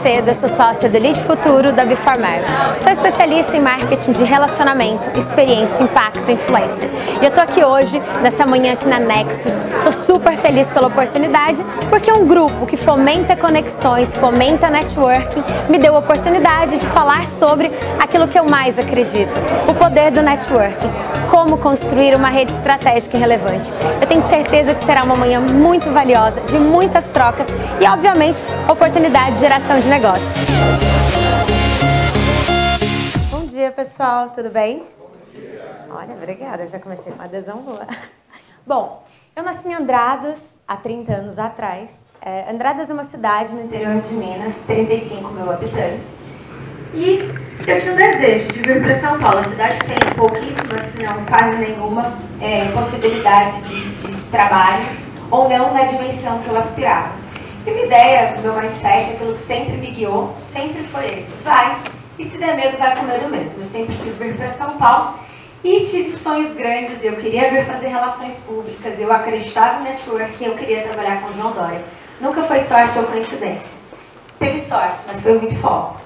Macedo, sou sócia do Lead Futuro da Biformer. Sou especialista em marketing de relacionamento, experiência, impacto e influência. E eu tô aqui hoje, nessa manhã aqui na Nexus, tô super feliz pela oportunidade, porque um grupo que fomenta conexões, fomenta networking, me deu a oportunidade de falar sobre aquilo que eu mais acredito, o poder do networking, como construir uma rede estratégica e relevante. Eu tenho certeza que será uma manhã muito valiosa, de muitas trocas e, obviamente, oportunidade de geração de negócio. Bom dia, pessoal, tudo bem? Olha, obrigada, já comecei com adesão boa. Bom, eu nasci em Andradas há 30 anos atrás. É, Andradas é uma cidade no interior de Minas, 35 mil habitantes. E eu tinha um desejo de vir para São Paulo. A cidade tem pouquíssima, se não quase nenhuma, é, possibilidade de, de trabalho, ou não na dimensão que eu aspirava. E minha ideia, meu mindset, aquilo que sempre me guiou, sempre foi esse. Vai, e se der medo, vai com medo mesmo. Eu sempre quis vir para São Paulo e tive sonhos grandes. Eu queria vir fazer relações públicas, eu acreditava em networking, eu queria trabalhar com o João Dória. Nunca foi sorte ou coincidência. Teve sorte, mas foi muito foco.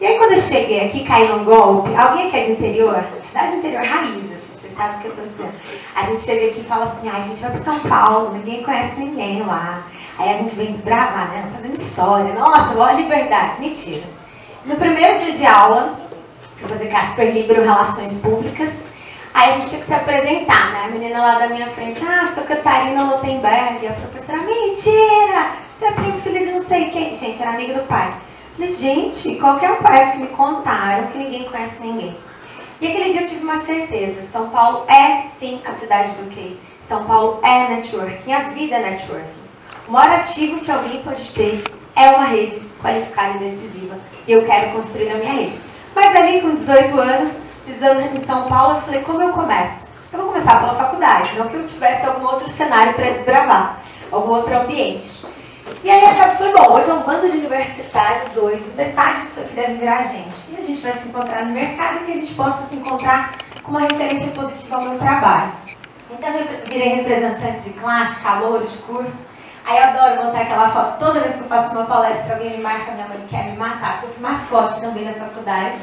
E aí quando eu cheguei aqui, caí num golpe. Alguém aqui é de interior? Cidade interior raiz, assim, vocês sabem o que eu estou dizendo. A gente chega aqui e fala assim, ah, a gente vai para São Paulo, ninguém conhece ninguém lá. Aí a gente vem desbravar, né? Fazendo história. Nossa, olha a liberdade. Mentira. No primeiro dia de aula, fui fazer Casper Libro Relações Públicas. Aí a gente tinha que se apresentar, né? A menina lá da minha frente, ah, sou Catarina Lotenberg. A professora, mentira! Você é primo filho de não sei quem. Gente, era amiga do pai. Falei, gente, qualquer parte que me contaram que ninguém conhece ninguém. E aquele dia eu tive uma certeza, São Paulo é sim a cidade do quê? São Paulo é networking, a vida é networking. O maior ativo que alguém pode ter é uma rede qualificada e decisiva. E eu quero construir a minha rede. Mas ali com 18 anos, pisando em São Paulo, eu falei, como eu começo? Eu vou começar pela faculdade, não que eu tivesse algum outro cenário para desbravar, algum outro ambiente. E aí a Gabi falou, bom, hoje é um bando de universitário doido, metade disso aqui deve virar gente. E a gente vai se encontrar no mercado e que a gente possa se encontrar com uma referência positiva ao meu trabalho. Então eu virei representante de classe, calor, de curso. Aí eu adoro montar aquela foto. Toda vez que eu faço uma palestra, alguém me marca, minha mãe quer me matar, porque eu fui mascote também da faculdade.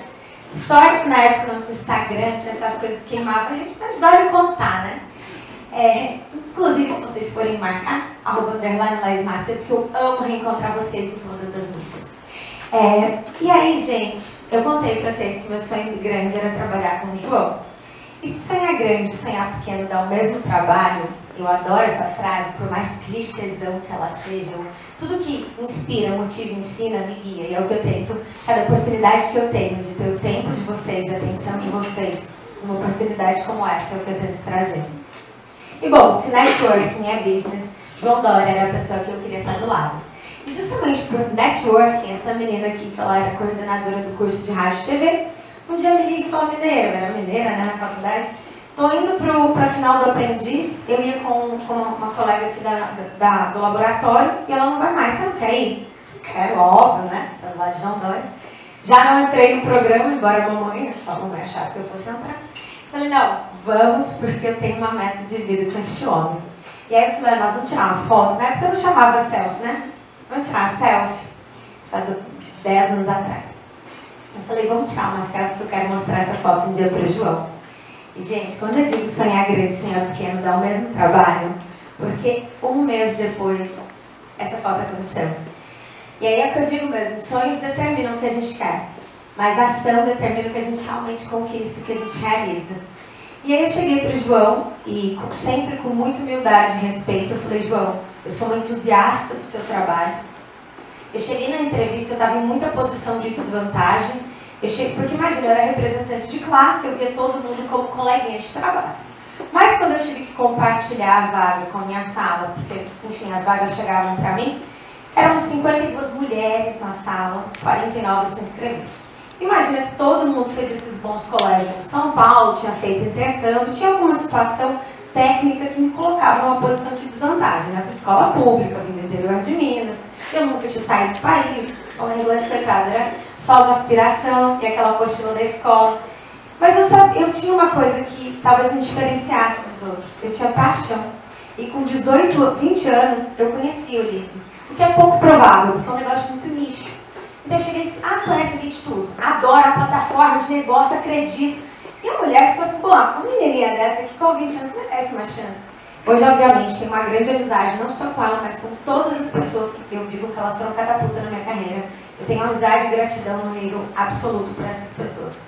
Sorte que na época não tinha Instagram, tinha essas coisas que queimavam, a gente mas vale contar, né? É, inclusive, se vocês forem marcar, arroba underline Laís porque eu amo reencontrar vocês em todas as mídias. É, e aí, gente, eu contei para vocês que meu sonho grande era trabalhar com o João. E sonhar grande sonhar pequeno dá o mesmo trabalho, eu adoro essa frase, por mais clichêzão que ela seja, tudo que inspira, motiva, ensina, me guia. E é o que eu tento, cada oportunidade que eu tenho de ter o tempo de vocês, a atenção de vocês, uma oportunidade como essa é o que eu tento trazer. E bom, se networking é business, João Dória era a pessoa que eu queria estar do lado. E justamente por networking, essa menina aqui, que ela era coordenadora do curso de rádio e TV, um dia me liga e fala, mineira, eu era mineira né, na faculdade, tô indo para a final do aprendiz, eu ia com, com uma colega aqui da, da, do laboratório, e ela não vai mais, você não quer ir? Quero, óbvio, né, tá do lado de João Dória. Já não entrei no programa, embora a mamãe, só a mamãe achasse que eu fosse entrar. Falei, não, vamos porque eu tenho uma meta de vida com este homem. E aí eu falei, nós vamos tirar uma foto, né? Porque eu não chamava selfie, né? Vamos tirar uma selfie. Isso faz 10 anos atrás. Eu falei, vamos tirar uma selfie que eu quero mostrar essa foto um dia para o João. E, gente, quando eu digo sonhar grande, sonhar pequeno, dá o mesmo trabalho, porque um mês depois, essa foto aconteceu. E aí é que eu digo mesmo, sonhos determinam o que a gente quer. Mas a ação determina o que a gente realmente conquista, o que a gente realiza. E aí eu cheguei para o João e sempre com muita humildade e respeito, eu falei, João, eu sou uma entusiasta do seu trabalho. Eu cheguei na entrevista, eu estava em muita posição de desvantagem. Eu cheguei, porque imagina, eu era representante de classe, eu via todo mundo como coleguinha de trabalho. Mas quando eu tive que compartilhar a vaga com a minha sala, porque, enfim, as vagas chegavam para mim, eram 52 mulheres na sala, 49 se inscreveram. Imagina que todo mundo fez esses bons colégios de São Paulo, tinha feito intercâmbio, tinha alguma situação técnica que me colocava numa posição de desvantagem. Né? Fiz escola pública, vim do interior de Minas, eu nunca tinha saído do país, falar inglês coitado, era só uma aspiração e aquela apostila da escola. Mas eu, só, eu tinha uma coisa que talvez me diferenciasse dos outros, eu tinha paixão. E com 18, 20 anos, eu conhecia o LID. O que é pouco provável, porque é um negócio muito nicho. Então eu cheguei e disse, ah, conhece o Lead Tudo, adoro a plataforma de negócio, acredito. E a mulher ficou assim, pô, uma menininha dessa que com 20 anos merece uma chance. Hoje, obviamente, tenho uma grande amizade, não só com ela, mas com todas as pessoas que eu digo que elas foram catapulta na minha carreira. Eu tenho amizade e gratidão no nível absoluto por essas pessoas.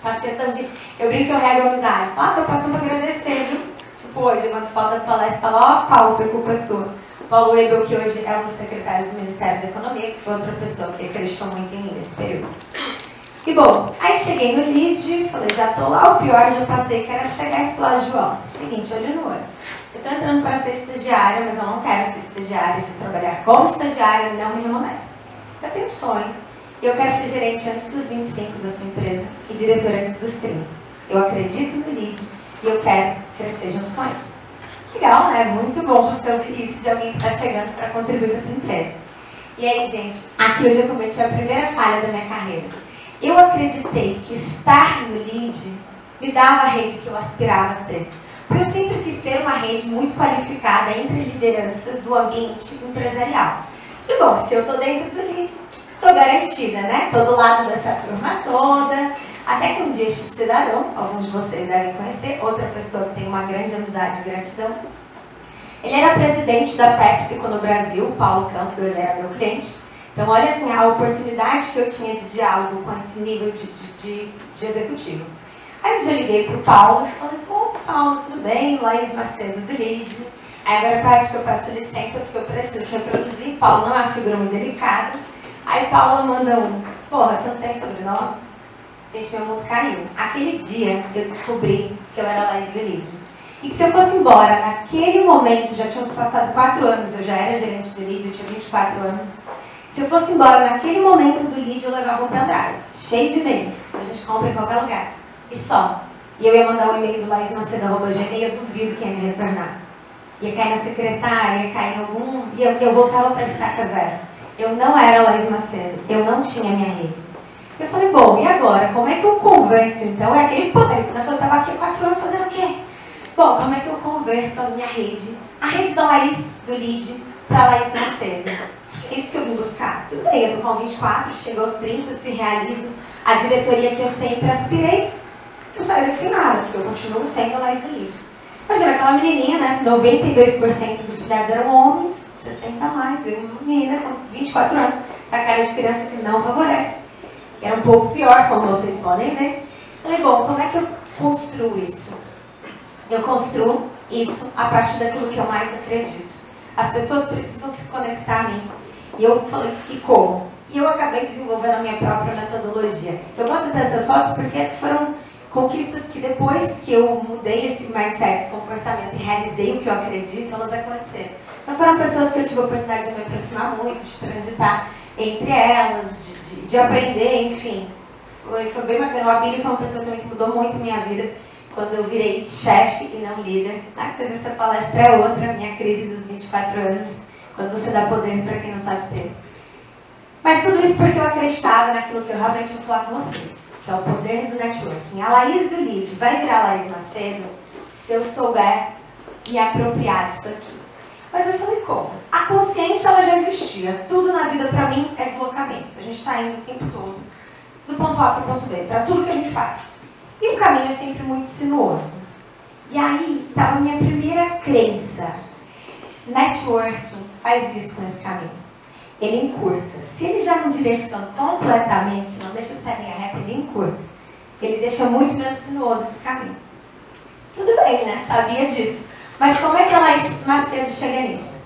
Faço questão de. Eu brinco que eu rego amizade. Ah, tô passando pra agradecer, viu? Tipo, hoje, quando falta palestra, fala, ó, oh, Paulo, foi culpa sua. Paulo Ebel, que hoje é o secretário do Ministério da Economia, que foi outra pessoa que acreditou muito em mim nesse período. E bom, aí cheguei no lead, falei, já tô lá, o pior já passei, que era chegar e falar, João, seguinte, olho no olho. Eu tô entrando para ser estagiária, mas eu não quero ser estagiária, se trabalhar como estagiária não me remunera. Eu tenho um sonho, e eu quero ser gerente antes dos 25 da sua empresa e diretor antes dos 30. Eu acredito no lead e eu quero crescer junto com ele. Legal, né? Muito bom você ouvir isso de alguém que está chegando para contribuir com a tua empresa. E aí, gente, aqui hoje eu cometi a primeira falha da minha carreira eu acreditei que estar no lead me dava a rede que eu aspirava a ter. Porque eu sempre quis ter uma rede muito qualificada entre lideranças do ambiente empresarial. E bom, se eu estou dentro do lead, estou garantida, né? Estou do lado dessa turma toda. Até que um dia este cidadão, alguns de vocês devem conhecer, outra pessoa que tem uma grande amizade e gratidão, ele era presidente da PepsiCo no Brasil, Paulo Campbell, ele era meu cliente. Então, olha assim, a oportunidade que eu tinha de diálogo com esse nível de, de, de, de executivo. Aí eu já liguei para o Paulo e falei, pô, Paulo, tudo bem? Laís Macedo do LID. Aí agora parte que eu peço licença porque eu preciso reproduzir. Paulo não é uma figura muito delicada. Aí Paulo manda um, porra, você não tem sobrenome? Gente, meu mundo caiu. Aquele dia eu descobri que eu era do LID. E que se eu fosse embora naquele momento, já tinham passado quatro anos, eu já era gerente do LID, eu tinha 24 anos, se eu fosse embora naquele momento do lead, eu levava um pendrive, cheio de e-mail, que a gente compra em qualquer lugar. E só. E eu ia mandar um e-mail do laismacedo.gmail, eu duvido que ia me retornar. Ia cair na secretária, ia cair em algum... E eu, eu voltava para estaca zero. Eu não era Laís Macedo, eu não tinha minha rede. Eu falei, bom, e agora? Como é que eu converto, então? É aquele poder, quando eu estava aqui há quatro anos fazendo o quê? Bom, como é que eu converto a minha rede, a rede da Laís, do lead, para Laís Macedo? isso que eu vim buscar. Tudo bem, eu tô com 24, chego aos 30, se realizo a diretoria que eu sempre aspirei, eu saio sem nada, porque eu continuo sendo a mais do lead. Imagina aquela menininha, né? 92% dos filhados eram homens, 60 mais, eu menina com 24 anos, essa cara de criança que não favorece, era um pouco pior, como vocês podem ver. Falei, bom, como é que eu construo isso? Eu construo isso a partir daquilo que eu mais acredito. As pessoas precisam se conectar a mim. E eu falei, e como? E eu acabei desenvolvendo a minha própria metodologia. Eu até essas fotos porque foram conquistas que depois que eu mudei esse mindset, esse comportamento e realizei o que eu acredito, elas aconteceram. Então foram pessoas que eu tive a oportunidade de me aproximar muito, de transitar entre elas, de, de, de aprender, enfim. Foi, foi bem bacana. O Abílio foi uma pessoa também que mudou muito minha vida quando eu virei chefe e não líder. Ah, vezes essa palestra é outra, minha crise dos 24 anos quando você dá poder para quem não sabe ter. Mas tudo isso porque eu acreditava naquilo que eu realmente vou falar com vocês, que é o poder do networking. A Laís do Lead vai virar Laís Macedo se eu souber me apropriar disso aqui. Mas eu falei, como? A consciência ela já existia. Tudo na vida para mim é deslocamento. A gente está indo o tempo todo, do ponto A para o ponto B, para tudo que a gente faz. E o caminho é sempre muito sinuoso. E aí estava a minha primeira crença. Networking faz isso com esse caminho. Ele encurta. Se ele já não direciona completamente, se não deixa essa linha reta, ele encurta. Ele deixa muito menos sinuoso esse caminho. Tudo bem, né? Sabia disso. Mas como é que ela Macedo chega nisso?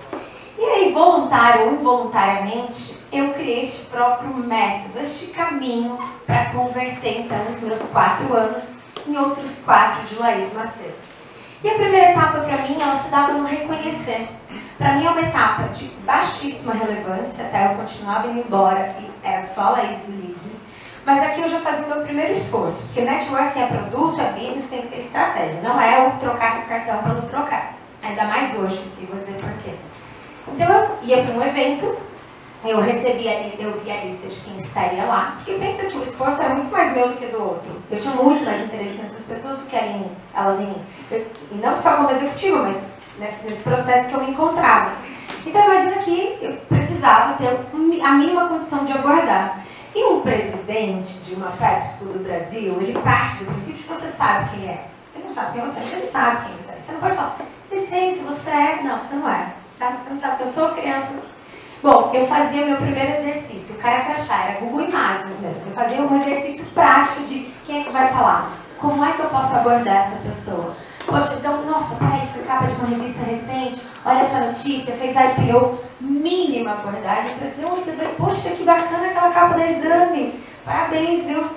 E aí, voluntário ou involuntariamente, eu criei este próprio método, este caminho para converter, então, os meus quatro anos em outros quatro de Laís Macedo. E a primeira etapa para mim, ela se dava no reconhecer. Para mim é uma etapa de baixíssima relevância, até eu continuava indo embora e era só a Laís do lead. Mas aqui eu já fazia o meu primeiro esforço, porque networking é produto, é business, tem que ter estratégia. Não é o trocar o cartão pelo trocar. Ainda mais hoje, e vou dizer por quê. Então eu ia para um evento, eu recebia, eu via a lista de quem estaria lá, e pensa que o esforço era muito mais meu do que do outro. Eu tinha muito mais interesse nessas pessoas do que em, elas em mim. Eu, e não só como executiva, mas nesse, nesse processo que eu me encontrava. Então imagina que eu precisava ter a mínima condição de abordar. E um presidente de uma PepsiCo do Brasil, ele parte do princípio que você sabe quem é. Ele não sabe quem você é, mas ele sabe quem você é. Você não pode falar, licença, você é. Não, você não é. Sabe? Você não sabe que eu sou criança. Bom, eu fazia meu primeiro exercício, o cara crachá, era Google Imagens mesmo. Eu fazia um exercício prático de quem é que vai estar lá. Como é que eu posso abordar essa pessoa? Poxa, então, nossa, peraí, foi capa de uma revista recente, olha essa notícia, fez IPO, mínima abordagem para dizer, oi, tudo bem? Poxa, que bacana aquela capa do exame, parabéns, viu?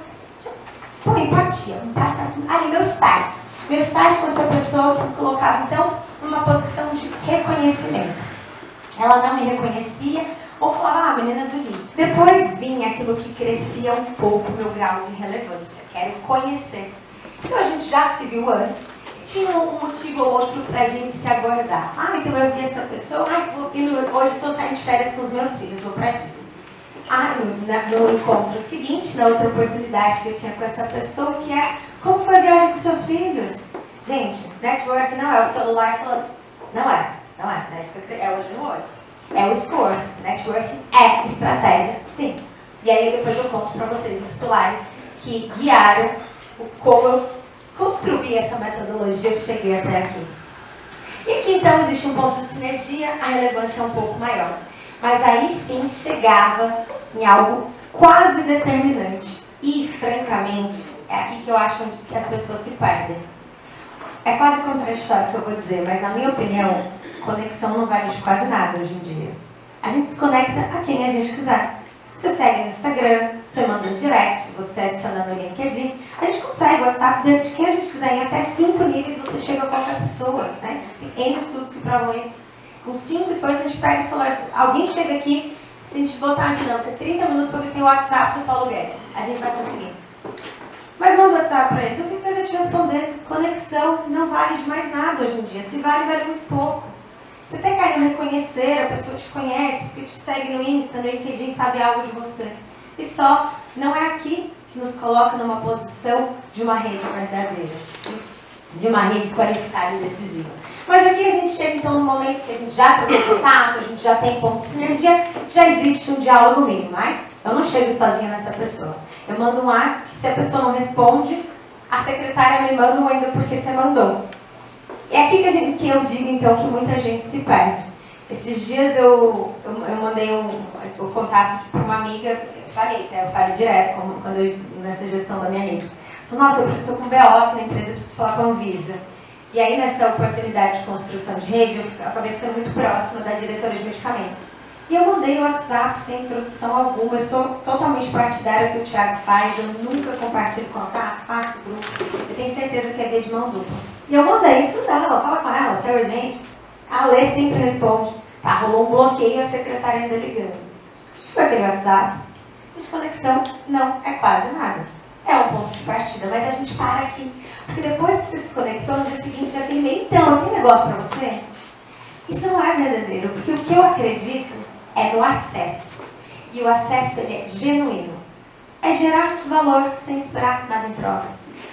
Pô, empatia, empatia. Ali, meu start. Meu start com essa pessoa que me colocava, então, numa posição de reconhecimento. Ela não me reconhecia, ou falava, ah, menina do lead. Depois vinha aquilo que crescia um pouco meu grau de relevância, quero conhecer. Então a gente já se viu antes, tinha um motivo ou outro para a gente se abordar. Ah, então eu vi essa pessoa, ah, vou, hoje estou saindo de férias com os meus filhos, vou para Disney. Ah, no, no, encontro seguinte, na outra oportunidade que eu tinha com essa pessoa, que é como foi a viagem com seus filhos? Gente, network não é o celular falando. Não é, não é, não é isso que eu é olho. É o esforço. Network é estratégia, sim. E aí depois eu conto para vocês os pilares que guiaram o como eu construir essa metodologia, eu cheguei até aqui. E aqui então existe um ponto de sinergia, a relevância é um pouco maior. Mas aí sim chegava em algo quase determinante. E, francamente, é aqui que eu acho que as pessoas se perdem. É quase contraditório o que eu vou dizer, mas na minha opinião, conexão não vale de quase nada hoje em dia. A gente se conecta a quem a gente quiser. Você segue no Instagram, você manda um direct, você adiciona no LinkedIn. A gente consegue o WhatsApp de quem a gente quiser. Em até cinco níveis você chega a qualquer pessoa. Né? Existem N estudos que provam isso. Com cinco pessoas a gente pega o celular. Alguém chega aqui, se a gente botar a dinâmica 30 minutos porque tem o WhatsApp do Paulo Guedes. A gente vai conseguir. Mas manda o WhatsApp para ele. Do que ele vai te responder? Conexão não vale de mais nada hoje em dia. Se vale, vale muito pouco. Você tem carinho reconhecer, a pessoa te conhece, porque te segue no Insta, no LinkedIn, sabe algo de você. E só, não é aqui que nos coloca numa posição de uma rede verdadeira, de uma rede qualificada e decisiva. Mas aqui a gente chega então no momento que a gente já tem contato, a gente já tem ponto de sinergia, já existe um diálogo mínimo, mas eu não chego sozinha nessa pessoa. Eu mando um WhatsApp que se a pessoa não responde, a secretária me manda um ainda porque você mandou. É aqui que, a gente, que eu digo, então, que muita gente se perde. Esses dias eu, eu, eu mandei o um contato para uma amiga, eu falei, tá? eu falo direto, como, quando eu, nessa gestão da minha rede. Falei, nossa, eu estou com BO aqui na empresa, preciso falar com a Anvisa. E aí, nessa oportunidade de construção de rede, eu acabei ficando muito próxima da diretora de medicamentos. E eu mandei o WhatsApp sem introdução alguma. Eu sou totalmente partidária do que o Thiago faz. Eu nunca compartilho contato, faço grupo. Eu tenho certeza que é via de mão dupla. E eu mandei, falei, não, fala com ela, se é urgente. A Lê sempre responde. Tá, rolou um bloqueio a secretária ainda ligando. Que foi aquele WhatsApp? Desconexão? Não, é quase nada. É um ponto de partida, mas a gente para aqui. Porque depois que você se conectou, no dia seguinte daquele e-mail, então, eu tenho negócio para você? Isso não é verdadeiro, porque o que eu acredito é no acesso. E o acesso ele é genuíno. É gerar valor sem esperar nada em troca.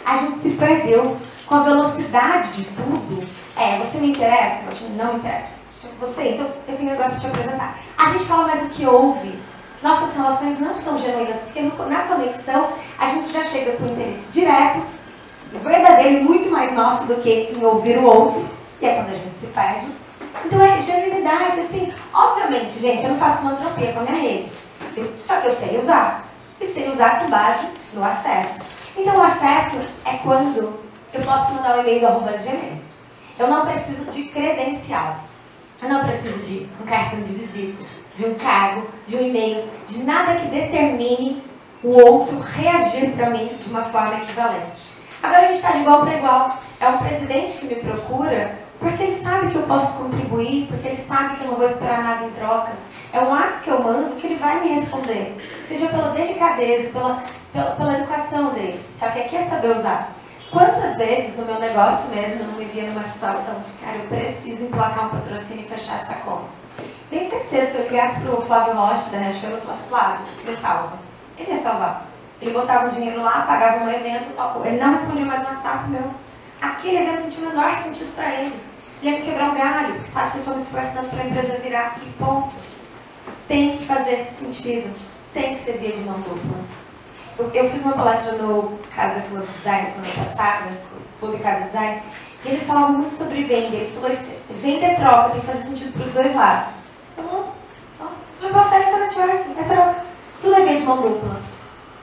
A gente se perdeu com a velocidade de tudo. É, você me interessa? Não me interessa. Você, então eu tenho um negócio para te apresentar. A gente fala mais do que ouve. Nossas relações não são genuínas, porque na conexão a gente já chega com interesse direto, verdadeiro e muito mais nosso do que em ouvir o outro, que é quando a gente se perde. Então é genuinidade, assim. Obviamente, gente, eu não faço filantropia com a minha rede. Eu, só que eu sei usar. E sei usar com base no acesso. Então o acesso é quando eu posso mandar um e-mail arroba Gmail. Eu não preciso de credencial. Eu não preciso de um cartão de visitas, de um cargo, de um e-mail, de nada que determine o outro reagir para mim de uma forma equivalente. Agora a gente está de igual para igual. É um presidente que me procura porque ele sabe que eu posso contribuir, porque ele sabe que eu não vou esperar nada em troca. É um ato que eu mando que ele vai me responder. Seja pela delicadeza, pela, pela, pela educação dele. Só que aqui é saber usar. Quantas vezes no meu negócio mesmo eu não me via numa situação de, cara, eu preciso emplacar um patrocínio e fechar essa conta. Tenho certeza, se eu ligasse para o Flávio Rocha da Nashville, eu falasse, Flávio, me salva. Ele ia salvar. Ele botava o dinheiro lá, pagava um evento, ele não respondia mais no WhatsApp meu. Aquele evento não tinha o menor sentido para ele. Ele ia me quebrar um galho, porque sabe que eu estou me esforçando para a empresa virar e ponto. Tem que fazer sentido. Tem que ser via de mão dupla. Eu, fiz uma palestra no Casa Club Design semana passada, Clube Casa Design, e eles falavam muito sobre venda. Ele falou: venda é troca, tem que fazer sentido para os dois lados. Eu, falei, pronto, é isso network, é troca. Tudo é via de mão dupla.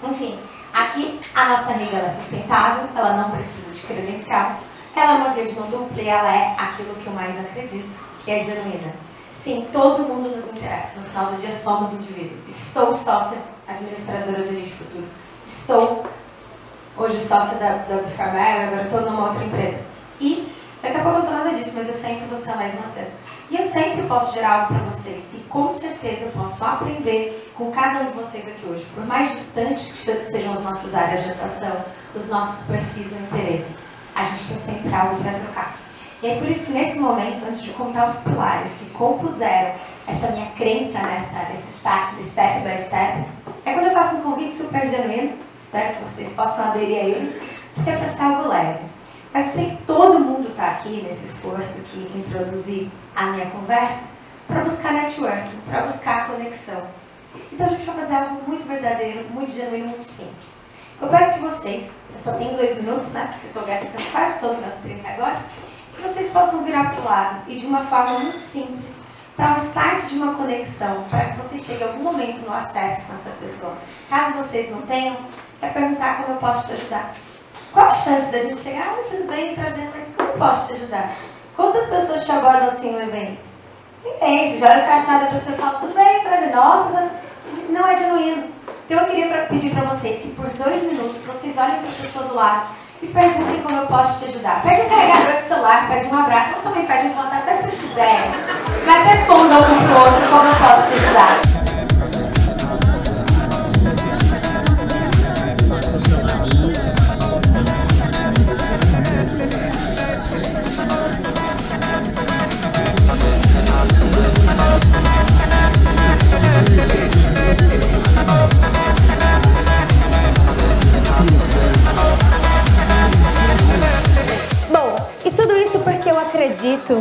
Enfim, aqui a nossa rede é sustentável, ela não precisa de credencial. Ela é uma via de mão dupla e ela é aquilo que eu mais acredito, que é genuína. Sim, todo mundo nos interessa. No final do dia somos indivíduos. Estou sócia administradora do Elite Futuro. Estou hoje sócia da, da Bifarmar, agora estou numa outra empresa. E daqui a pouco eu não estou nada disso, mas eu sempre vou ser mais você. E eu sempre posso gerar algo para vocês. E com certeza eu posso aprender com cada um de vocês aqui hoje. Por mais distantes que sejam as nossas áreas de atuação, os nossos perfis e interesses a gente tem sempre algo para trocar. E é por isso que nesse momento, antes de contar os pilares que compuseram essa minha crença nessa, nesse step, step by step, é quando eu faço um convite super genuíno, espero que vocês possam aderir a ele, porque é para ser algo leve. Mas eu sei que todo mundo está aqui nesse esforço aqui em introduzir a minha conversa para buscar networking, para buscar conexão. Então a gente vai fazer algo muito verdadeiro, muito genuíno, muito simples. Eu peço que vocês, eu só tenho dois minutos, né? Porque eu estou gastando quase todo o meu 30 agora, que vocês possam virar para o lado e de uma forma muito simples, para um start de uma conexão, para que vocês cheguem algum momento no acesso com essa pessoa. Caso vocês não tenham, é perguntar como eu posso te ajudar. Qual a chance da gente chegar? Ah, tudo bem, prazer, mas como eu posso te ajudar? Quantas pessoas te abordam assim no evento? Ninguém. Você já olha o crachá da pessoa e fala, tudo bem, prazer. Nossa, não é genuíno. Então eu queria pedir para vocês que por dois minutos vocês olhem para a pessoa do lado e perguntem como eu posso te ajudar. Pede um carregador de celular, pede um abraço, ou também pede um contato, pede se vocês quiserem. Mas respondam um para o outro como eu posso te ajudar.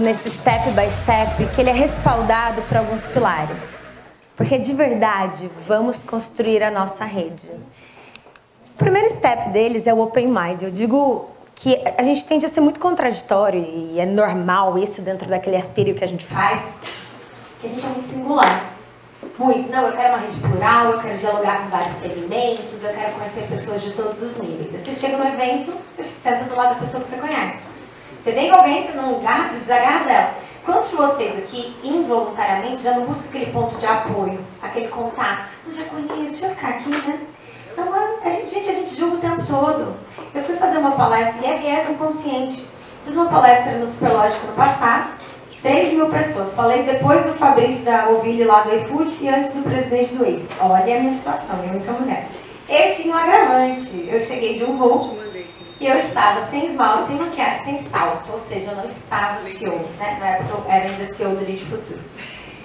Nesse step by step que ele é respaldado por alguns pilares. Porque de verdade, vamos construir a nossa rede. O primeiro step deles é o open mind. Eu digo que a gente tende a ser muito contraditório e é normal isso dentro daquele aspírio que a gente faz, que a gente é muito singular. Muito. Não, eu quero uma rede plural, eu quero dialogar com vários segmentos, eu quero conhecer pessoas de todos os níveis. Você chega no evento, você senta do lado da pessoa que você conhece. Você com alguém, você não desagarra dela. Quantos de vocês aqui, involuntariamente, já não busca aquele ponto de apoio, aquele contato? Eu já conheço, deixa eu ficar aqui, né? Não, a gente, gente, a gente julga o tempo todo. Eu fui fazer uma palestra, e é viés inconsciente. Fiz uma palestra no Superlógico no passado, 3 mil pessoas. Falei depois do Fabrício da Ovilha lá do iFood e antes do presidente do Waze. Olha a minha situação, eu única mulher. Ele tinha um agravante. Eu cheguei de um voo que eu estava sem esmalte, sem maquiagem, sem salto, ou seja, eu não estava CEO, né? Na época eu era ainda CEO do Elite Futuro.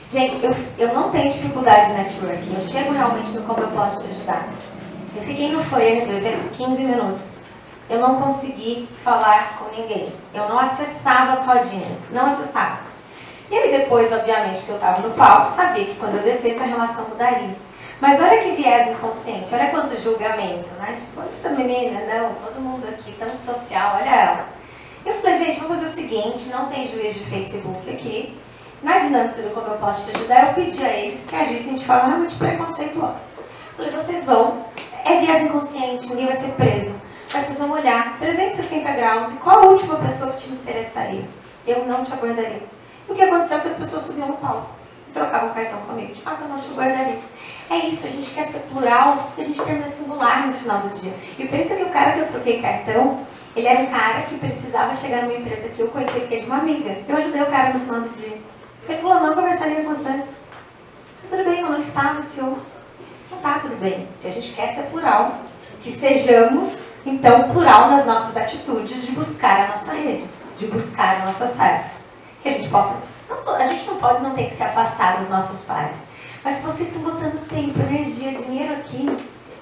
Gente, eu, eu não tenho dificuldade de networking, eu chego realmente no como eu posso te ajudar. Eu fiquei no foyer do evento 15 minutos. Eu não consegui falar com ninguém. Eu não acessava as rodinhas, não acessava. E aí depois, obviamente, que eu estava no palco, sabia que quando eu descesse a relação mudaria. Mas olha que viés inconsciente, olha quanto julgamento, né? Tipo, olha essa menina, não, todo mundo aqui tão social, olha ela. Eu falei, gente, vamos fazer o seguinte, não tem juiz de Facebook aqui. Na dinâmica do como eu posso te ajudar, eu pedi a eles que agissem de forma realmente preconceituosa. Falei, vocês vão, é viés inconsciente, ninguém vai ser preso. Mas vocês vão olhar 360 graus e qual a última pessoa que te interessaria? Eu não te abordaria. O que aconteceu é que as pessoas subiam no palco e trocavam cartão comigo. De fato, eu não te abordaria. É isso, a gente quer ser plural a gente termina singular no final do dia. E pensa que o cara que eu troquei cartão, ele era um cara que precisava chegar numa empresa que eu conhecia, que é de uma amiga. Eu ajudei o cara no final do dia. Ele falou, não conversaria com você. Tudo bem, eu não estava, senhor. Não tá tudo bem. Se a gente quer ser plural, que sejamos, então, plural nas nossas atitudes de buscar a nossa rede, de buscar o nosso acesso. Que a gente possa. Não, a gente não pode não ter que se afastar dos nossos pais. Mas se vocês estão botando tempo, energia, dinheiro aqui,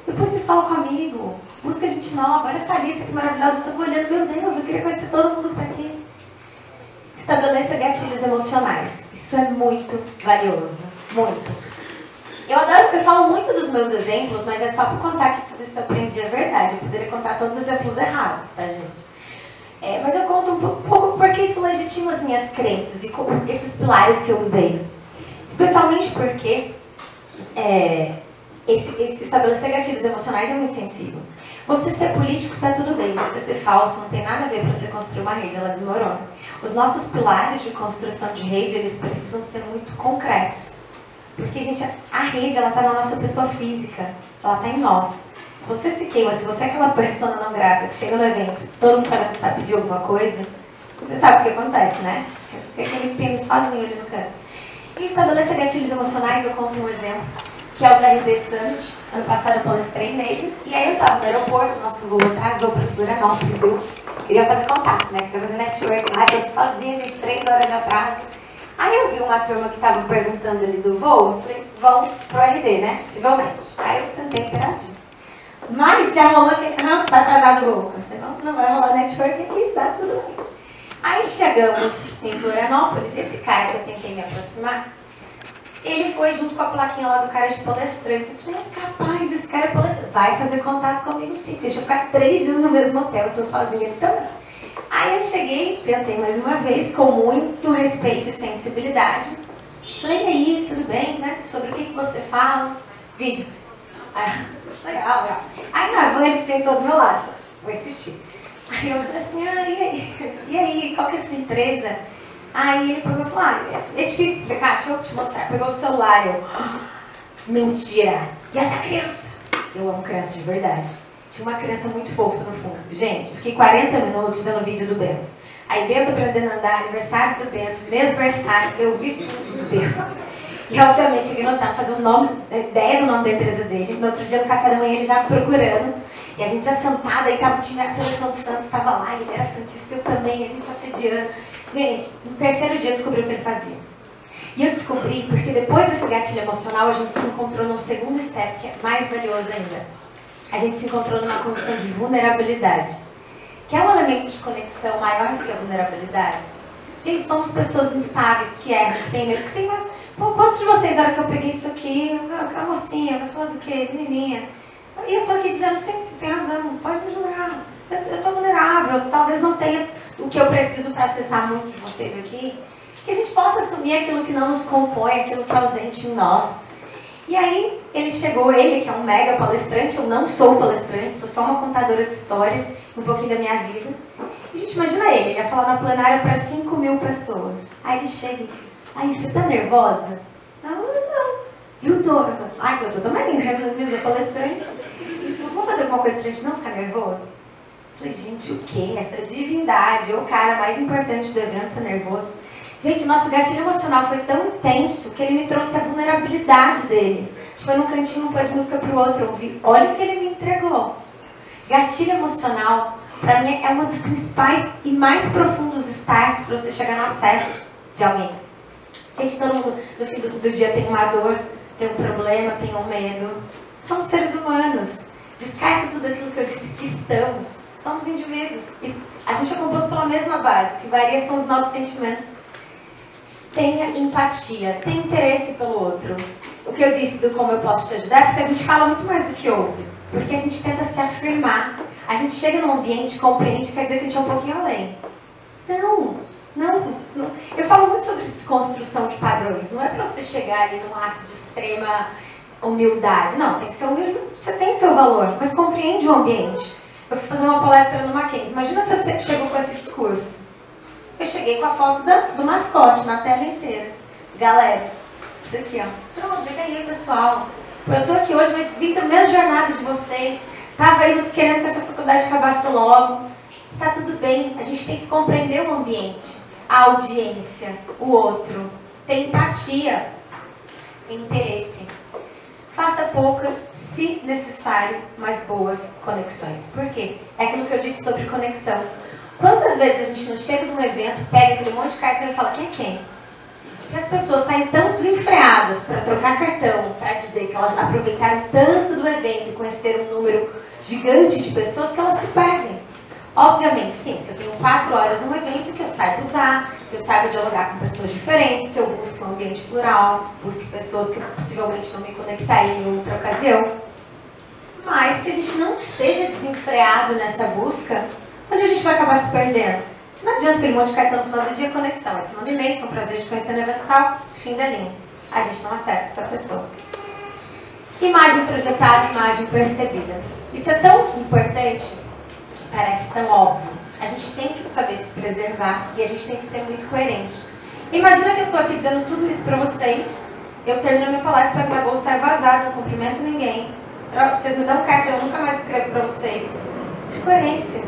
depois vocês falam comigo. Busca gente nova. Olha essa lista que maravilhosa. Eu estou olhando, meu Deus, eu queria conhecer todo mundo que está aqui. estabeleça gatilhos emocionais. Isso é muito valioso, muito. Eu adoro, eu falo muito dos meus exemplos, mas é só para contar que tudo isso eu aprendi é verdade. Eu poderia contar todos os exemplos errados, tá, gente? É, mas eu conto um pouco porque isso legitima as minhas crenças e esses pilares que eu usei. Especialmente porque é, esse, esse estabelecer gatilhos emocionais é muito sensível. Você ser político está tudo bem, você ser falso não tem nada a ver para você construir uma rede, ela desmorona. Os nossos pilares de construção de rede, eles precisam ser muito concretos. Porque, gente, a rede, ela está na nossa pessoa física, ela está em nós. Se você se queima, se você é aquela pessoa não grata que chega no evento, todo mundo sabe que sabe pedir alguma coisa, você sabe o que acontece, né? Fica aquele pino sozinho ali no canto. E estabelecer gatilhos emocionais, eu conto um exemplo, que é o da Summit. Ano passado eu palestrei nele, e aí eu estava no aeroporto, nosso voo atrasou para Florianópolis, eu queria fazer contato, né? Queria fazer network lá, eu sozinha, gente, três horas de atraso. Aí eu vi uma turma que estava perguntando ali do voo, eu falei, vão pro RD, né? Possivelmente. Aí eu tentei interagir. Mas já rolou aquele, não, tá atrasado o voo. Eu falei, não, não vai rolar network aqui, tá tudo bem. Aí chegamos em Florianópolis, esse cara que eu tentei me aproximar, ele foi junto com a plaquinha lá do cara de palestrante. Eu falei, capaz, esse cara é palestrante. Vai fazer contato comigo sim, deixa eu ficar três dias no mesmo hotel, eu tô sozinha também. Aí eu cheguei, tentei mais uma vez, com muito respeito e sensibilidade. Falei, e aí, tudo bem, né? Sobre o que, que você fala? Vídeo. Aí, legal, legal. Aí na van ele sentou do meu lado, vou assistir. Aí eu falei assim, ah, e aí? E aí, qual que é a sua empresa? Aí ele pegou e falou, ah, é difícil explicar, deixa eu te mostrar. Pegou o celular, eu, mentira. E essa criança? Eu amo crianças de verdade. Tinha uma criança muito fofa no fundo. Gente, fiquei 40 minutos vendo o vídeo do Bento. Aí Bento aprendendo a andar, aniversário do Bento, aniversário, eu vi tudo do Bento. E obviamente ele não fazer o nome, a ideia do nome da empresa dele. No outro dia no café da manhã ele já procurando. E a gente já sentada, aí tava o time, a seleção do Santos estava lá, ele era Santista, eu também, a gente assediando. Gente, no terceiro dia eu descobri o que ele fazia. E eu descobri porque depois desse gatilho emocional a gente se encontrou no segundo step, que é mais valioso ainda. A gente se encontrou numa condição de vulnerabilidade. Que é um elemento de conexão maior do que a vulnerabilidade. Gente, somos pessoas instáveis, que erram, que têm medo, que têm mais. Pô, quantos de vocês, era que eu peguei isso aqui, a mocinha, vai falar do quê? Menininha. E eu tô aqui dizendo, sim, vocês têm razão, pode me julgar. Eu, tô vulnerável, talvez não tenha o que eu preciso para acessar muitos de vocês aqui. Que a gente possa assumir aquilo que não nos compõe, aquilo que é ausente em nós. E aí ele chegou, ele que é um mega palestrante, eu não sou palestrante, sou só uma contadora de história, um pouquinho da minha vida. E gente, imagina ele, ele ia falar na plenária para 5 mil pessoas. Aí ele chega e aí você tá nervosa? Eu não. E o falou, ai, então eu tô também, né? Eu palestrante. Ele falou, vamos fazer alguma coisa pra gente não ficar nervoso? Eu falei, gente, o quê? Essa divindade, o cara mais importante do evento tá nervoso. Gente, nosso gatilho emocional foi tão intenso que ele me trouxe a vulnerabilidade dele. A gente num cantinho, pôs música pro outro, eu ouvi, olha o que ele me entregou. Gatilho emocional, para mim, é um dos principais e mais profundos starts para você chegar no acesso de alguém. Gente, todo mundo no fim do, do dia tem uma dor, tem um problema, tem um medo. Somos seres humanos. Descarta tudo aquilo que eu disse que estamos. Somos indivíduos. E a gente é composto pela mesma base. O que varia são os nossos sentimentos tenha empatia, tenha interesse pelo outro. O que eu disse do como eu posso te ajudar é porque a gente fala muito mais do que ouve. Porque a gente tenta se afirmar. A gente chega num ambiente, compreende, quer dizer que a gente é um pouquinho além. Não, não, não. Eu falo muito sobre desconstrução de padrões. Não é para você chegar ali num ato de extrema humildade. Não, tem que ser humilde. Você tem seu valor, mas compreende o ambiente. Eu fui fazer uma palestra no Mackenzie. Imagina se você chegou com esse discurso eu cheguei com a foto da, do mascote na tela inteira. Galera, isso aqui, ó. Pronto, diga aí, pessoal. Eu tô aqui hoje, mas vim da mesma jornada de vocês. Tava indo querendo que essa faculdade acabasse logo. Tá tudo bem, a gente tem que compreender o ambiente, a audiência, o outro. Ter empatia, interesse. Faça poucas, se necessário, mas boas conexões. Por quê? É aquilo que eu disse sobre conexão. Quantas vezes a gente não chega num evento, pega aquele monte de cartão e fala, quem é quem? Porque as pessoas saem tão desenfreadas para trocar cartão, para dizer que elas aproveitaram tanto do evento e conheceram um número gigante de pessoas que elas se perdem. Obviamente, sim, se eu tenho quatro horas num evento, que eu saiba usar, que eu saiba dialogar com pessoas diferentes, que eu busque um ambiente plural, busque pessoas que possivelmente não me conectariam em outra ocasião. Mas que a gente não esteja desenfreado nessa busca, onde a gente vai acabar se perdendo. Não adianta aquele monte de cartão no final do dia, conexão. Você manda e-mail, foi um prazer te conhecer no evento tal, fim da linha. A gente não acessa essa pessoa. Imagem projetada, imagem percebida. Isso é tão importante, parece tão óbvio. A gente tem que saber se preservar e a gente tem que ser muito coerente. Imagina que eu estou aqui dizendo tudo isso para vocês, eu termino minha palestra, pego minha bolsa, saio vazada, não cumprimento ninguém. Vocês me dão carta, eu nunca mais escrevo para vocês. Coerência.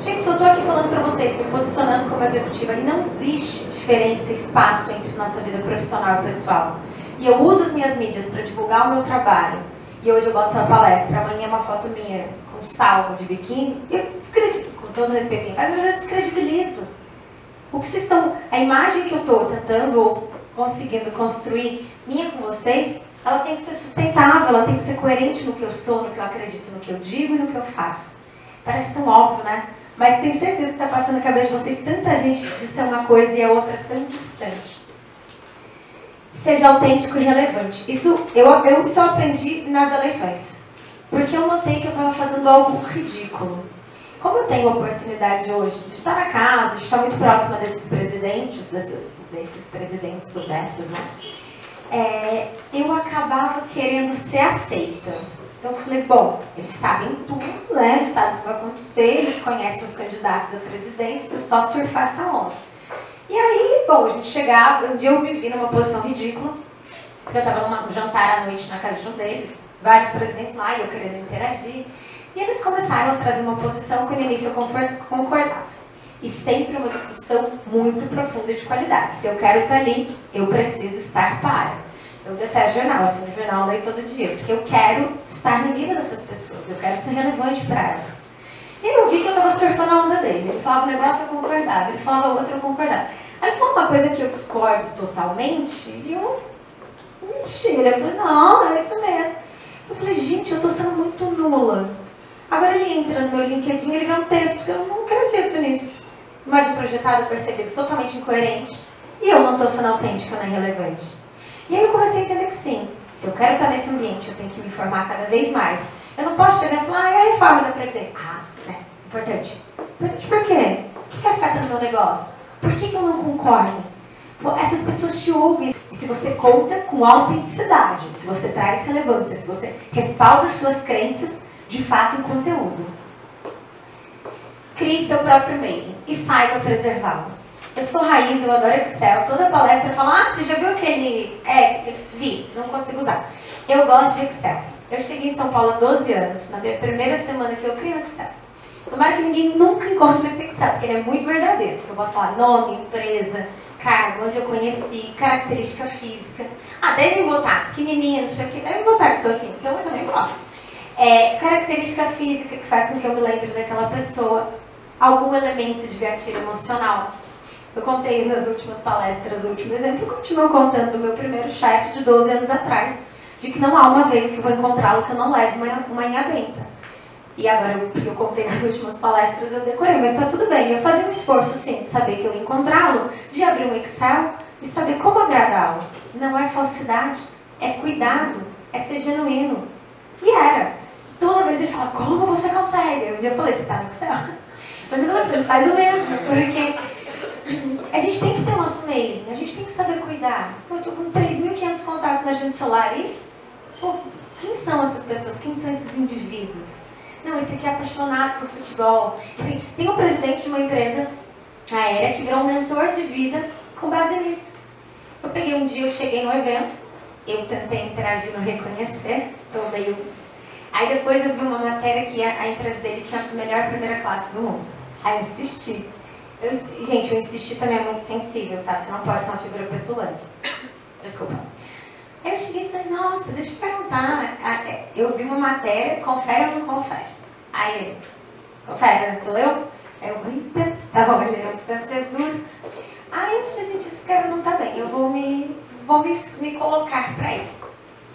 Gente, se eu estou aqui falando para vocês, me posicionando como executiva, e não existe diferença, espaço entre nossa vida profissional e pessoal. E eu uso as minhas mídias para divulgar o meu trabalho. E hoje eu boto a palestra, amanhã é uma foto minha com salvo de biquíni. Eu com todo respeito, mas eu descredibilizo. O que vocês estão. A imagem que eu estou tentando ou conseguindo construir minha com vocês, ela tem que ser sustentável, ela tem que ser coerente no que eu sou, no que eu acredito, no que eu digo e no que eu faço. Parece tão óbvio, né? Mas tenho certeza que está passando na cabeça de vocês tanta gente de ser uma coisa e a outra tão distante. Seja autêntico e relevante. Isso eu, eu só aprendi nas eleições. Porque eu notei que eu estava fazendo algo ridículo. Como eu tenho a oportunidade hoje de estar na casa, de estar muito próxima desses presidentes, desses, desses presidentes ou dessas, né? É, eu acabava querendo ser aceita. Então eu falei, bom, eles sabem tudo, né? Eles sabem o que vai acontecer, eles conhecem os candidatos à presidência, eu só surfar essa onda. E aí, bom, a gente chegava, um dia eu me vi numa posição ridícula, porque eu estava num jantar à noite na casa de um deles, vários presidentes lá, e eu querendo interagir. E eles começaram a trazer uma posição que no início eu concordava. E sempre uma discussão muito profunda de qualidade. Se eu quero estar ali, eu preciso estar para. Eu detesto jornal, assim, o jornal leio todo dia, porque eu quero estar no nível dessas pessoas, eu quero ser relevante para elas. E eu vi que eu estava surfando a onda dele. Ele falava um negócio, eu concordava. Ele falava outro, eu concordava. Aí ele falou uma coisa que eu discordo totalmente, e eu menti. Ele falou, não, é isso mesmo. Eu falei, gente, eu estou sendo muito nula. Agora ele entra no meu LinkedIn, ele vê um texto que eu não acredito nisso. Imagem projetada, percebido, totalmente incoerente. E eu não estou sendo autêntica nem relevante. E aí eu comecei a entender que sim, se eu quero estar nesse ambiente, eu tenho que me informar cada vez mais. Eu não posso chegar e falar, ah, é a reforma da Previdência. Ah, né, importante. Importante por quê? O que, que afeta no meu negócio? Por que, que eu não concordo? Essas pessoas te ouvem. E se você conta com autenticidade, se você traz relevância, se você respalda suas crenças, de fato, em conteúdo. Crie seu próprio meio e saiba preservá-lo. Eu sou raiz, eu adoro Excel. Toda palestra fala, ah, você já viu aquele... É, vi, não consigo usar. Eu gosto de Excel. Eu cheguei em São Paulo há 12 anos, na minha primeira semana que eu criei o Excel. Tomara que ninguém nunca encontre esse Excel, porque ele é muito verdadeiro. Porque eu boto lá nome, empresa, cargo, onde eu conheci, característica física. Ah, deve botar pequenininha, não sei o que, deve botar que sou assim, porque eu também coloco. É, característica física que faz com que eu me lembre daquela pessoa, algum elemento de gatilho emocional. Eu contei nas últimas palestras o último exemplo, continuo contando do meu primeiro chefe de 12 anos atrás, de que não há uma vez que eu vou encontrá-lo que eu não leve uma, uma benta. E agora, eu, eu contei nas últimas palestras, eu decorei, mas está tudo bem. Eu fazia um esforço, sim, de saber que eu ia encontrá-lo, de abrir um Excel e saber como agradá-lo. Não é falsidade, é cuidado, é ser genuíno. E era. Toda vez ele fala, como você consegue? Um dia eu falei, você está no Excel? Mas eu falei faz o mesmo, porque a gente tem que ter o nosso mailing, a gente tem que saber cuidar. Eu tô com 3.500 contatos na agenda celular e, pô, quem são essas pessoas? Quem são esses indivíduos? Não, esse aqui é apaixonado por futebol. Esse... Tem um presidente de uma empresa aérea que virou um mentor de vida com base nisso. Eu peguei um dia, eu cheguei no evento, eu tentei interagir no reconhecer, tô meio... Aí depois eu vi uma matéria que a, a empresa dele tinha a melhor primeira classe do mundo. Aí eu insisti. Eu, gente, eu insisti também é muito sensível, tá? Você não pode ser uma figura petulante. Desculpa. Aí eu cheguei e falei, nossa, deixa eu perguntar. É, eu vi uma matéria, confere ou não confere? Aí ele, confere, né? Sou eu? Aí eu, eita, tava olhando francês duro. Aí eu falei, gente, esse cara não tá bem, eu vou me, vou me, me colocar pra ele.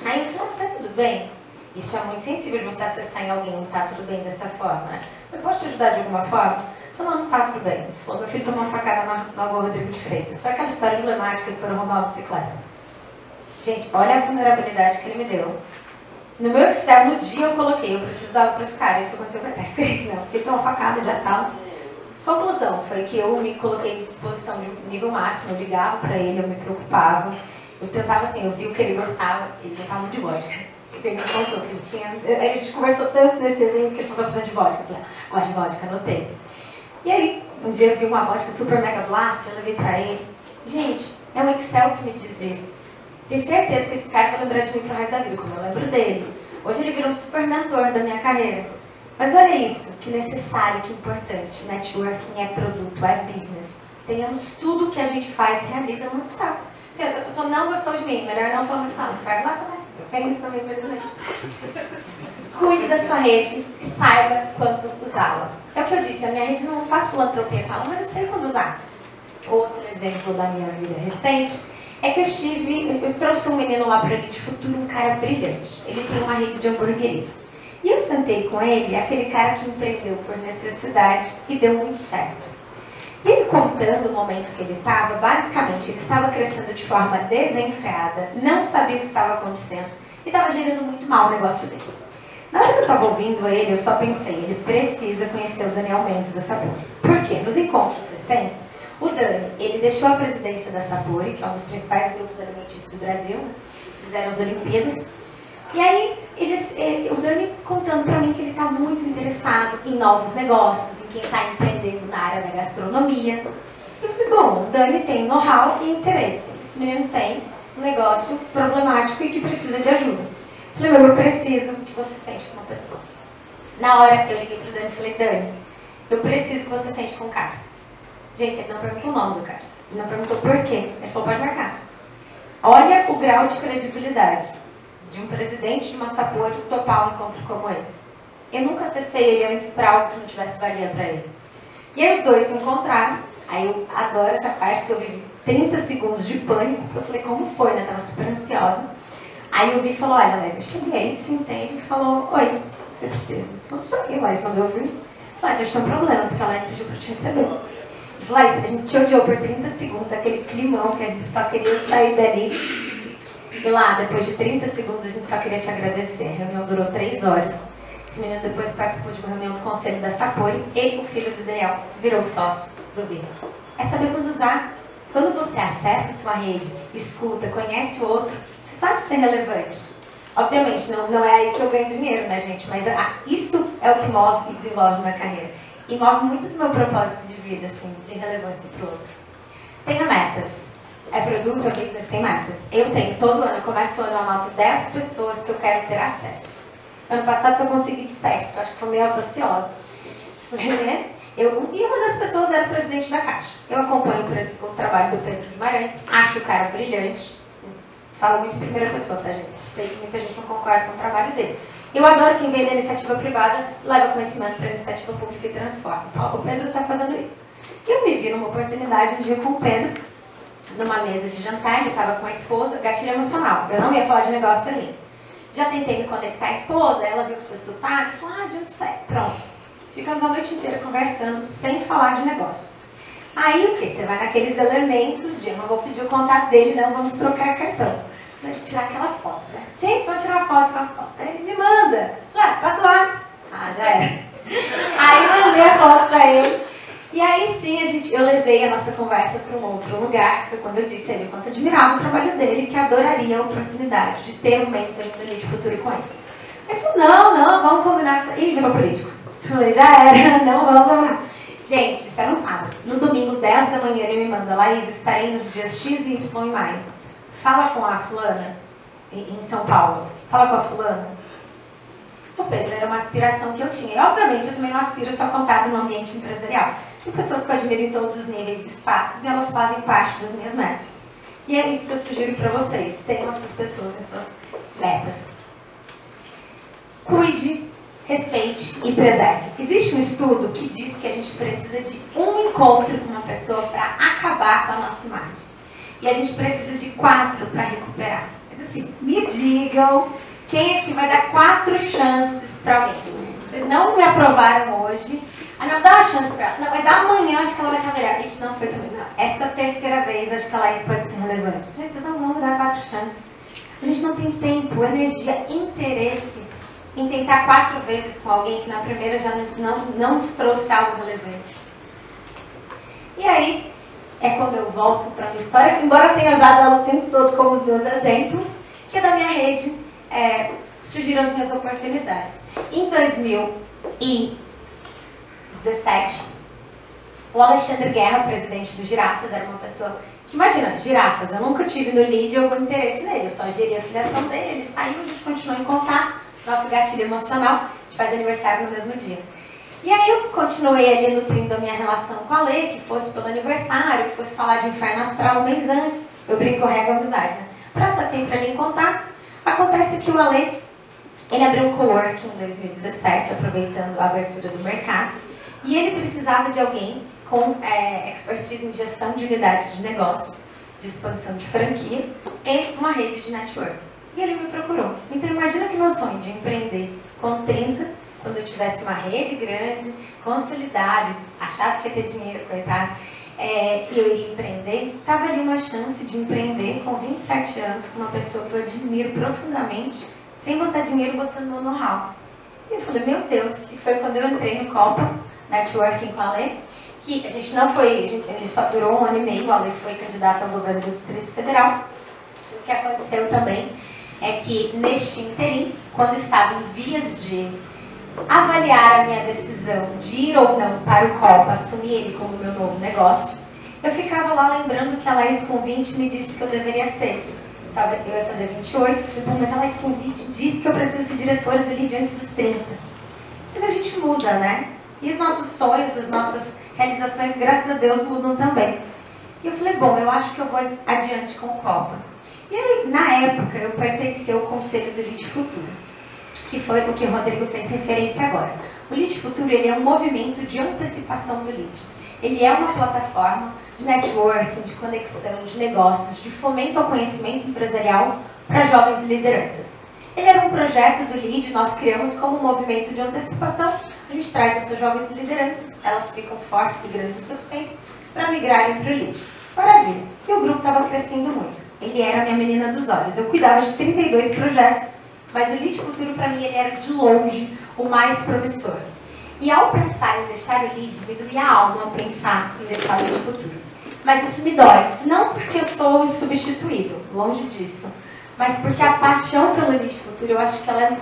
Aí eu falei, ah, tá tudo bem. Isso é muito sensível de você acessar em alguém não está tudo bem dessa forma, né? Eu posso te ajudar de alguma forma? Falou, não está tudo bem. Falou, meu filho tomou uma facada na, na rua Rodrigo de Freitas. Foi aquela história emblemática que foram roubar uma bicicleta. Gente, olha a vulnerabilidade que ele me deu. No meu Excel, no dia eu coloquei, eu preciso dar para esse cara. Isso aconteceu, vai estar escrito, não. Tomou uma facada, já tal. Conclusão, foi que eu me coloquei à disposição de um nível máximo. Eu ligava para ele, eu me preocupava. Eu tentava assim, eu vi o que ele gostava, ele gostava muito de vodka ele me contou que ele tinha. Aí a gente conversou tanto nesse evento que ele falou: precisando de vodka. Eu falei: gosto de vodka, anotei. E aí, um dia eu vi uma vodka super mega blast, eu levei pra ele. Gente, é o Excel que me diz isso. Tenho certeza que esse cara vai lembrar de mim pro resto da vida, como eu lembro dele. Hoje ele virou um super mentor da minha carreira. Mas olha isso, que necessário, que importante. Networking é produto, é business. Tenhamos tudo que a gente faz, realiza no Excel. Se essa pessoa não gostou de mim, melhor não falar mais com ela, escreve lá também. Tem isso também dizer. Cuide da sua rede e saiba quando usá-la. É o que eu disse, a minha rede não faz filantropia com ela, mas eu sei quando usar. Outro exemplo da minha vida recente é que eu estive, eu trouxe um menino lá para Elite Futuro, um cara brilhante. Ele tem uma rede de hamburguerias. E eu sentei com ele, aquele cara que empreendeu por necessidade e deu muito certo. E ele contando o momento que ele estava, basicamente ele estava crescendo de forma desenfreada, não sabia o que estava acontecendo e estava gerando muito mal o negócio dele. Na hora que eu estava ouvindo ele, eu só pensei, ele precisa conhecer o Daniel Mendes da Sapori. Por quê? Nos encontros recentes, o Dani, ele deixou a presidência da Sapori, que é um dos principais grupos alimentícios do Brasil, fizeram as Olimpíadas, e aí, ele, o Dani contando para mim que ele está muito interessado em novos negócios, em quem está empreendendo na área da gastronomia. Eu falei, bom, o Dani tem know-how e interesse. Esse menino tem um negócio problemático e que precisa de ajuda. Eu falei, meu, eu preciso que você sente com uma pessoa. Na hora eu liguei pro Dani e falei, Dani, eu preciso que você sente com o cara. Gente, ele não perguntou o nome do cara. Ele não perguntou por quê. Ele falou, pode marcar. Olha o grau de credibilidade de um presidente de uma Sapori topar um encontro como esse. Eu nunca acessei ele antes para algo que não tivesse valia para ele. E aí os dois se encontraram. Aí eu adoro essa parte que eu vivi 30 segundos de pânico. Eu falei, como foi, né? Tava super ansiosa. Aí eu vi e falou, olha, Laís, eu cheguei, sentei e falou, oi, você precisa? Eu falei, não sei o que, Laís, quando eu vi. Eu falei, ah, tem um problema, porque a Laís pediu para te receber. Laís, a gente te odiou por 30 segundos, aquele climão que a gente só queria sair dali. E lá, depois de 30 segundos, a gente só queria te agradecer. A reunião durou 3 horas. Esse menino depois participou de uma reunião do conselho da Sapori e o filho do Daniel virou sócio do Viva. É saber quando usar. Quando você acessa sua rede, escuta, conhece o outro, você sabe ser relevante. Obviamente, não, não é aí que eu ganho dinheiro, né, gente? Mas ah, isso é o que move e desenvolve minha carreira. E move muito do meu propósito de vida, assim, de relevância para o outro. Tenha metas é produto, é business, tem metas. Eu tenho, todo ano, eu começo o ano, eu anoto 10 pessoas que eu quero ter acesso. Ano passado eu consegui de 7, porque eu acho que foi meio audaciosa. Eu, e uma das pessoas era o presidente da Caixa. Eu acompanho o, o trabalho do Pedro Guimarães, acho o cara brilhante. Falo muito em primeira pessoa, tá, gente? Sei que muita gente não concorda com o trabalho dele. Eu adoro quem vem da iniciativa privada, leva conhecimento para a iniciativa pública e transforma. O Pedro está fazendo isso. Eu me vi numa oportunidade um dia com o Pedro, numa mesa de jantar, ele estava com a esposa, gatilho emocional. Eu não ia falar de negócio ali. Já tentei me conectar à esposa, ela viu que tinha sotaque, falou, ah, de onde sai? Pronto. Ficamos a noite inteira conversando, sem falar de negócio. Aí o que? Você vai naqueles elementos de, não vou pedir o contato dele, não, vamos trocar cartão. Pra tirar aquela foto, né? Gente, vamos tirar foto, tirar foto. Aí ele me manda. Ah, passa o WhatsApp. Ah, já era. Aí mandei a foto pra ele. E aí sim, a gente, eu levei a nossa conversa para um outro lugar, foi quando eu disse a ele o quanto admirava o trabalho dele, que adoraria a oportunidade de ter um mentor no Elite Futuro com ele. Ele falou, não, não, vamos combinar. Ih, virou político. Falei, já era, não, vamos combinar. Gente, isso era um sábado. No domingo, 10 da manhã, ele me manda, Laís, estarei nos dias X e Y em maio. Fala com a fulana, em São Paulo. Fala com a fulana. O Pedro era uma aspiração que eu tinha. E, obviamente, eu também não aspiro só contado no ambiente empresarial. Tem pessoas que eu admiro em todos os níveis e espaços e elas fazem parte das minhas metas. E é isso que eu sugiro para vocês. Tenham essas pessoas em suas metas. Cuide, respeite e preserve. Existe um estudo que diz que a gente precisa de um encontro com uma pessoa para acabar com a nossa imagem. E a gente precisa de quatro para recuperar. Mas assim, me digam Quem aqui vai dar quatro chances para alguém? Vocês não me aprovaram hoje. Ah, não, dá uma chance para ela. Não, mas amanhã acho que ela vai estar melhor. Isso não foi também. Não, essa terceira vez acho que a Laís pode ser relevante. Gente, vocês não vão dar quatro chances. A gente não tem tempo, energia, interesse em tentar quatro vezes com alguém que na primeira já não, não, não nos trouxe algo relevante. E aí, é quando eu volto para a minha história, que embora eu tenha usado ela o tempo todo como os meus exemplos, que da minha rede é, surgiram as minhas oportunidades. Em 2017, o Alexandre Guerra, presidente do Girafas, era uma pessoa que, imagina, Girafas, eu nunca tive no lead algum interesse nele, eu só geria a filiação dele, ele saiu, a gente continuou em contato, nosso gatilho emocional, de fazer aniversário no mesmo dia. E aí eu continuei ali nutrindo a minha relação com a Lei, que fosse pelo aniversário, que fosse falar de inferno astral um mês antes, eu brinco, rego amizade, né? Pra estar sempre ali em contato. Acontece que o Ale, ele abriu um coworking em 2017, aproveitando a abertura do mercado, e ele precisava de alguém com é, expertise em gestão de unidade de negócio, de expansão de franquia e uma rede de network. E ele me procurou. Então imagina que meu sonho de empreender com 30, quando eu tivesse uma rede grande, consolidada, achava que ia ter dinheiro, coitado, é, eu iria empreender, estava ali uma chance de empreender com 27 anos com uma pessoa que eu admiro profundamente, sem botar dinheiro, botando no know-how. E eu falei, meu Deus, e foi quando eu entrei no Copa, Networking com a Lê, que a gente não foi, ele só durou um ano e meio, a Lê foi candidata ao governo do Distrito Federal. O que aconteceu também é que neste interim, quando estava em vias de avaliar a minha decisão de ir ou não para o Copa, assumir ele como meu novo negócio, eu ficava lá lembrando que a Laís com 20 me disse que eu deveria ser. Eu ia fazer 28, eu falei, mas a Laís com 20 disse que eu preciso ser diretora do LID antes dos 30. Mas a gente muda, né? E os nossos sonhos, as nossas realizações, graças a Deus, mudam também. E eu falei, bom, eu acho que eu vou adiante com o Copa. E aí, na época, eu pertenci ao Conselho do LID Futuro que foi o que o Rodrigo fez referência agora. O Lead Futuro ele é um movimento de antecipação do lead. Ele é uma plataforma de networking, de conexão, de negócios, de fomento ao conhecimento empresarial para jovens lideranças. Ele era um projeto do LEAD, nós criamos como um movimento de antecipação. A gente traz essas jovens lideranças, elas ficam fortes e grandes o suficientes para migrarem para o LEAD. Maravilha. E o grupo estava crescendo muito. Ele era a minha menina dos olhos. Eu cuidava de 32 projetos mas o lead futuro para mim ele era de longe o mais promissor. E ao pensar em deixar o lead, me doía a alma pensar em deixar o lead futuro. Mas isso me dói, não porque eu sou insubstituível, longe disso, mas porque a paixão pelo lead futuro eu acho que ela é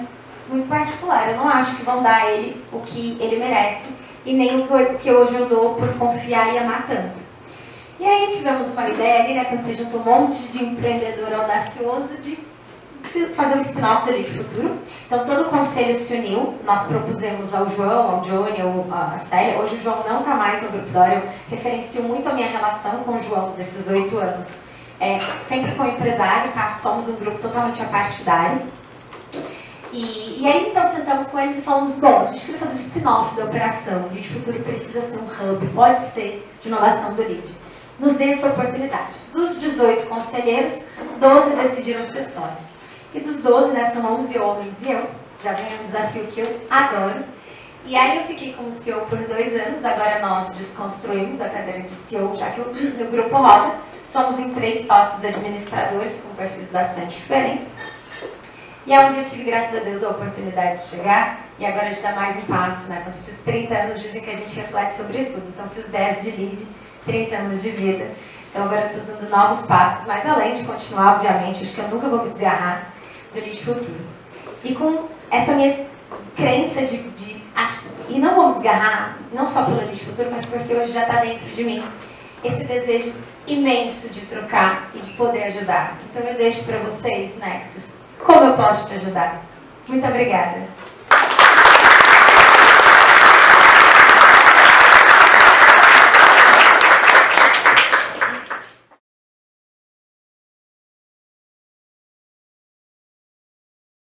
muito particular. Eu não acho que vão dar a ele o que ele merece e nem o que hoje eu dou por confiar e amar tanto. E aí tivemos uma ideia ali, né, quando você junta um monte de empreendedor audacioso, de fazer o spin-off do Elite Futuro. Então, todo o conselho se uniu. Nós propusemos ao João, ao Johnny, ao, a Célia. Hoje o João não está mais no Grupo Dória. Eu referencio muito a minha relação com o João desses oito anos. É, sempre com empresário, tá? Somos um grupo totalmente apartidário. E, e, aí, então, sentamos com eles e falamos, bom, a gente queria fazer um spin-off da operação. O Lead Futuro precisa ser um hub, pode ser de inovação do Lead. Nos dê essa oportunidade. Dos 18 conselheiros, 12 decidiram ser sócios. E dos 12, né, são 11 homens e eu. Já ganhei um desafio que eu adoro. E aí eu fiquei como CEO por dois anos, agora nós desconstruímos a cadeira de CEO, já que o, o grupo roda. Somos em três sócios administradores com perfis bastante diferentes. E é onde eu tive, graças a Deus, a oportunidade de chegar. E agora de dar mais um passo, né? Quando fiz 30 anos, dizem que a gente reflete sobre tudo. Então fiz 10 de lead, 30 anos de vida. Então agora estou dando novos passos, mas além de continuar, obviamente, acho que eu nunca vou me desgarrar do lixo futuro. E com essa minha crença de, de e não vou desgarrar, não só pelo lixo futuro, mas porque hoje já está dentro de mim esse desejo imenso de trocar e de poder ajudar. Então eu deixo para vocês, Nexus, como eu posso te ajudar. Muito obrigada.